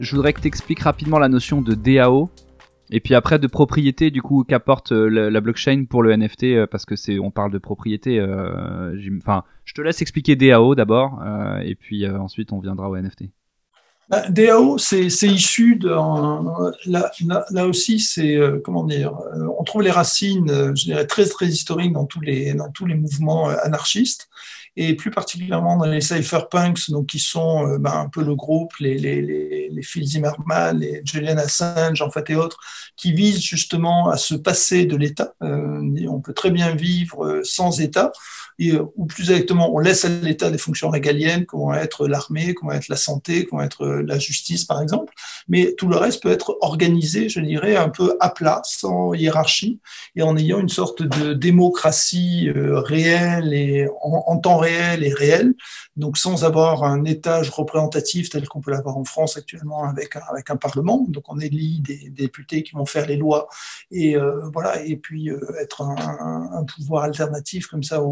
je voudrais que tu rapidement la notion de DAO et puis après de propriété du coup qu'apporte euh, la, blockchain pour le NFT euh, parce que c'est on parle de propriété. Euh, enfin, je te laisse expliquer DAO d'abord et puis ensuite on viendra au NFT. Bah, DAO, c'est issu de là, là, aussi, c'est comment dire, on trouve les racines, je dirais très très historiques dans tous les dans tous les mouvements anarchistes et plus particulièrement dans les cypherpunks, donc qui sont euh, ben, un peu le groupe, les, les, les, les Phil Zimmerman, les Julian Assange, en fait, et autres, qui visent justement à se passer de l'État. Euh, on peut très bien vivre euh, sans État, ou plus exactement, on laisse à l'État des fonctions régaliennes, comme vont être l'armée, comme vont être la santé, comme vont être la justice, par exemple, mais tout le reste peut être organisé, je dirais, un peu à plat, sans hiérarchie, et en ayant une sorte de démocratie réelle et en, temps réel et réel, donc sans avoir un étage représentatif tel qu'on peut l'avoir en France actuellement avec un, avec un Parlement. Donc on élit des, députés qui vont faire les lois et euh, voilà, et puis euh, être un, pouvoir alternatif comme ça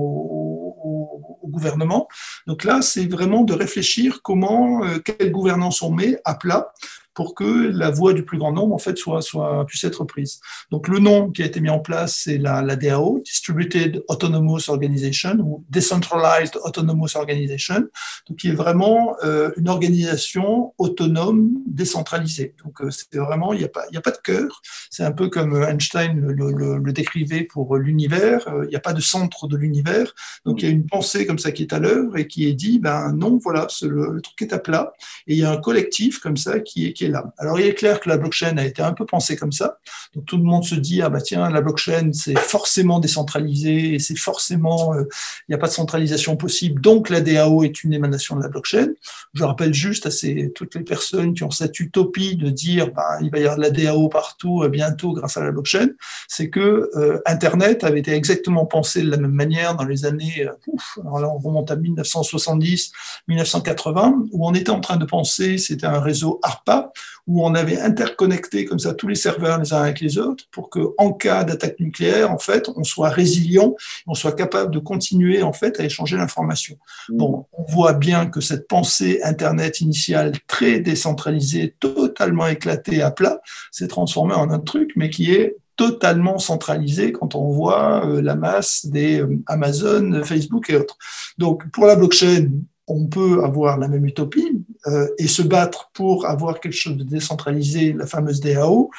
gouvernement. Donc là, c'est vraiment de réfléchir comment, euh, quelle gouvernance on met à plat pour que la voix du plus grand nombre en fait soit, soit puisse être prise. Donc le nom qui a été mis en place c'est la, DAO, Distributed Autonomous Organization ou Decentralized Autonomous Organization, donc qui est vraiment euh, une organisation autonome décentralisée. Donc euh, c'est vraiment il n'y a pas de cœur. C'est un peu comme Einstein le, décrivait pour l'univers. Euh, il n'y a pas de centre de l'univers. Donc il y a une pensée comme ça qui est à l'œuvre et qui est dit ben non voilà le, le, truc est à plat et il y a un collectif comme ça qui est alors, il est clair que la blockchain a été un peu pensée comme ça. Donc, tout le monde se dit, ah bah tiens, la blockchain, c'est forcément décentralisé c'est forcément, euh, il n'y a pas de centralisation possible. Donc, la DAO est une émanation de la blockchain. Je rappelle juste à toutes les personnes qui ont cette utopie de dire, bah, il va y avoir de la DAO partout euh, bientôt grâce à la blockchain, c'est que euh, Internet avait été exactement pensé de la même manière dans les années, ouf, alors là, on remonte à 1970, 1980, où on était en train de penser, c'était un réseau ARPA, où on avait interconnecté comme ça tous les serveurs les uns avec les autres pour que, en cas d'attaque nucléaire, en fait, on soit résilient, on soit capable de continuer en fait à échanger l'information. Mmh. Bon, on voit bien que cette pensée Internet initiale très décentralisée, totalement éclatée à plat, s'est transformée en un truc, mais qui est totalement centralisé quand on voit euh, la masse des euh, Amazon, Facebook et autres. Donc, pour la blockchain, on peut avoir la même utopie euh, et se battre pour avoir quelque chose de décentralisé, la fameuse DAO.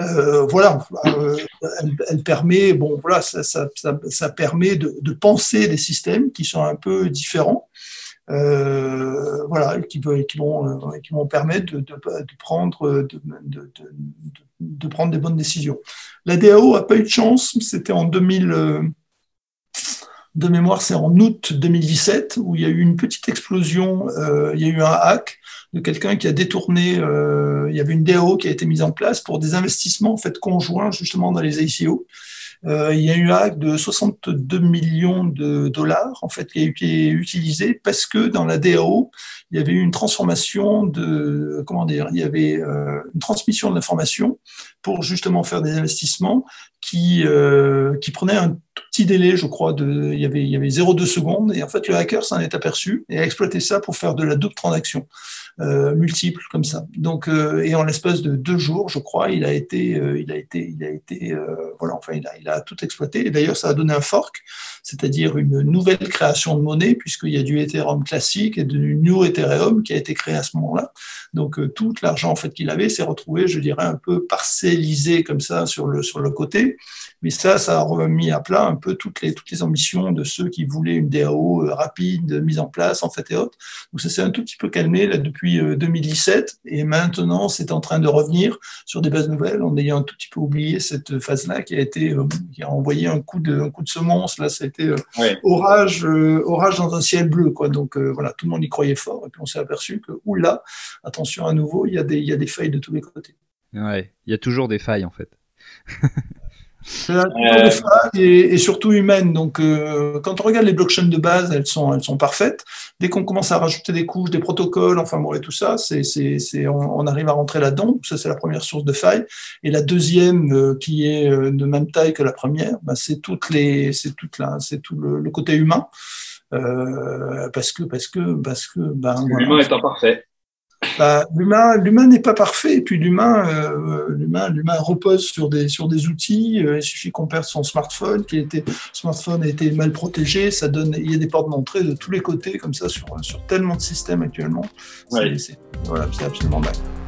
Euh, voilà, euh, elle, permet, bon, voilà, ça, ça, ça, permet de, penser des systèmes qui sont un peu différents. Voilà, qui, qui, vont, qui vont permettre de, prendre, de, prendre des bonnes décisions. La DAO a pas eu de chance, c'était en 2000 de mémoire, c'est en août 2017 où il y a eu une petite explosion, euh, il y a eu un hack de quelqu'un qui a détourné, euh, il y avait une DAO qui a été mise en place pour des investissements en fait conjoints justement dans les ICO. Euh, il y a eu un hack de 62 millions de dollars en fait qui a été utilisé parce que dans la DAO il y avait eu une transformation de comment dire il y avait euh, une transmission de l'information pour justement faire des investissements qui euh, qui prenait un tout petit délai je crois de il y avait il y avait 0,2 secondes et en fait le hacker s'en est aperçu et a exploité ça pour faire de la double transaction euh, multiples comme ça. Donc, euh, et en l'espace de deux jours, je crois, il a été, euh, il a été, il a été, voilà, enfin, il a, il a tout exploité. Et d'ailleurs, ça a donné un fork, c'est-à-dire une nouvelle création de monnaie, puisqu'il y a du Ethereum classique et du New Ethereum qui a été créé à ce moment-là. Donc, tout l'argent en fait qu'il avait s'est retrouvé, je dirais, un peu parcellisé comme ça sur le sur le côté. Mais ça, ça a remis à plat un peu toutes les toutes les ambitions de ceux qui voulaient une DAO rapide mise en place en fait et autres. Donc, ça s'est un tout petit peu calmé là depuis 2017 euh, et maintenant c'est en train de revenir sur des bases nouvelles en ayant un tout petit peu oublié cette phase-là qui a été euh, qui a envoyé un coup de un coup de semence là c'était euh, orage orage dans un ciel bleu quoi donc voilà tout le monde y croyait fort et puis on s'est aperçu que oula attention à nouveau il y a des il y a des failles de tous les côtés. Ouais, il y a toujours des failles en fait. Euh... Et, et, surtout humaine. Donc, euh, quand on regarde les blockchains de base, elles sont, elles sont parfaites. Dès qu'on commence à rajouter des couches, des protocoles, enfin bon, et tout ça, c'est, c'est, c'est, on, on, arrive à rentrer là-dedans. Ça, c'est la première source de faille. Et la deuxième, euh, qui est euh, de même taille que la première, bah, c'est toutes les, c'est toute la, c'est tout le, le, côté humain. Euh, parce que, parce que, parce que, ben, L'humain est imparfait. Bah, l'humain, l'humain n'est pas parfait. Et puis l'humain, euh, l'humain, l'humain repose sur des sur des outils. Euh, il suffit qu'on perde son smartphone, qui était smartphone a été mal protégé. Ça donne, il y a des portes d'entrée de tous les côtés comme ça sur sur tellement de systèmes actuellement. C'est, voilà, c'est absolument dingue.